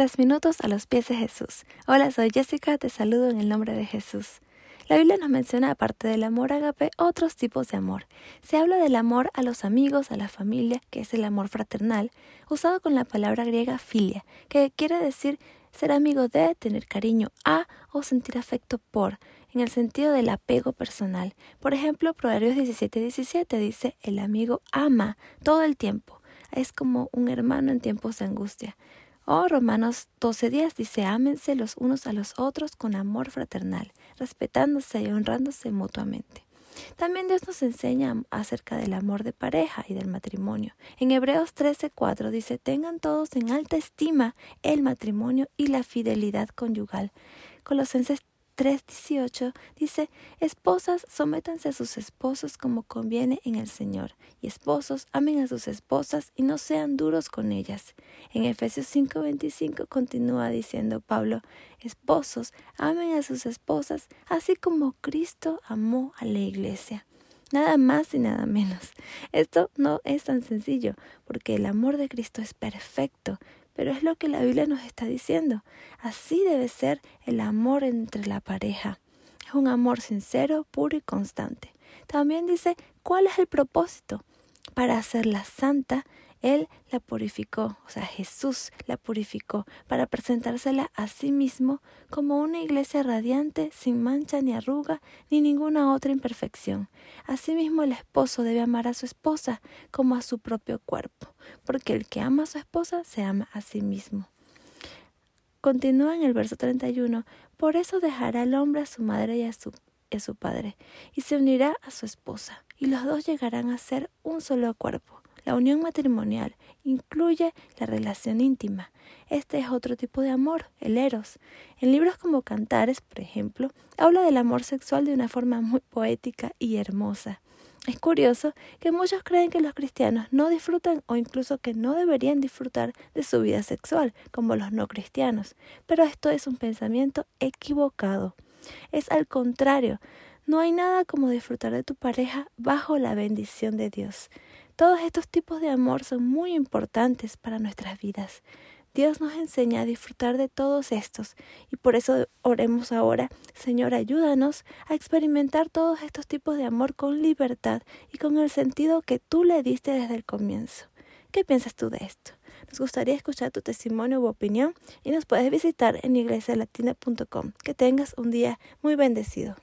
Tres minutos a los pies de Jesús. Hola, soy Jessica, te saludo en el nombre de Jesús. La Biblia nos menciona, aparte del amor agape, otros tipos de amor. Se habla del amor a los amigos, a la familia, que es el amor fraternal, usado con la palabra griega filia, que quiere decir ser amigo de, tener cariño a o sentir afecto por, en el sentido del apego personal. Por ejemplo, Proverbios 17:17 17 dice, el amigo ama todo el tiempo. Es como un hermano en tiempos de angustia. O Romanos 12:10 dice, ámense los unos a los otros con amor fraternal, respetándose y honrándose mutuamente. También Dios nos enseña acerca del amor de pareja y del matrimonio. En Hebreos 13:4 dice, tengan todos en alta estima el matrimonio y la fidelidad conyugal. Colosenses 3.18 dice, Esposas, sométanse a sus esposos como conviene en el Señor, y esposos, amen a sus esposas y no sean duros con ellas. En Efesios 5.25 continúa diciendo Pablo, Esposos, amen a sus esposas, así como Cristo amó a la iglesia. Nada más y nada menos. Esto no es tan sencillo, porque el amor de Cristo es perfecto, pero es lo que la Biblia nos está diciendo. Así debe ser el amor entre la pareja. Es un amor sincero, puro y constante. También dice cuál es el propósito para hacerla santa él la purificó, o sea, Jesús la purificó para presentársela a sí mismo como una iglesia radiante, sin mancha ni arruga, ni ninguna otra imperfección. Asimismo, el esposo debe amar a su esposa como a su propio cuerpo, porque el que ama a su esposa se ama a sí mismo. Continúa en el verso 31, por eso dejará el hombre a su madre y a su, a su padre, y se unirá a su esposa, y los dos llegarán a ser un solo cuerpo. La unión matrimonial incluye la relación íntima. Este es otro tipo de amor, el eros. En libros como Cantares, por ejemplo, habla del amor sexual de una forma muy poética y hermosa. Es curioso que muchos creen que los cristianos no disfrutan o incluso que no deberían disfrutar de su vida sexual, como los no cristianos, pero esto es un pensamiento equivocado. Es al contrario, no hay nada como disfrutar de tu pareja bajo la bendición de Dios. Todos estos tipos de amor son muy importantes para nuestras vidas. Dios nos enseña a disfrutar de todos estos y por eso oremos ahora, Señor, ayúdanos a experimentar todos estos tipos de amor con libertad y con el sentido que tú le diste desde el comienzo. ¿Qué piensas tú de esto? Nos gustaría escuchar tu testimonio u opinión y nos puedes visitar en iglesialatina.com. Que tengas un día muy bendecido.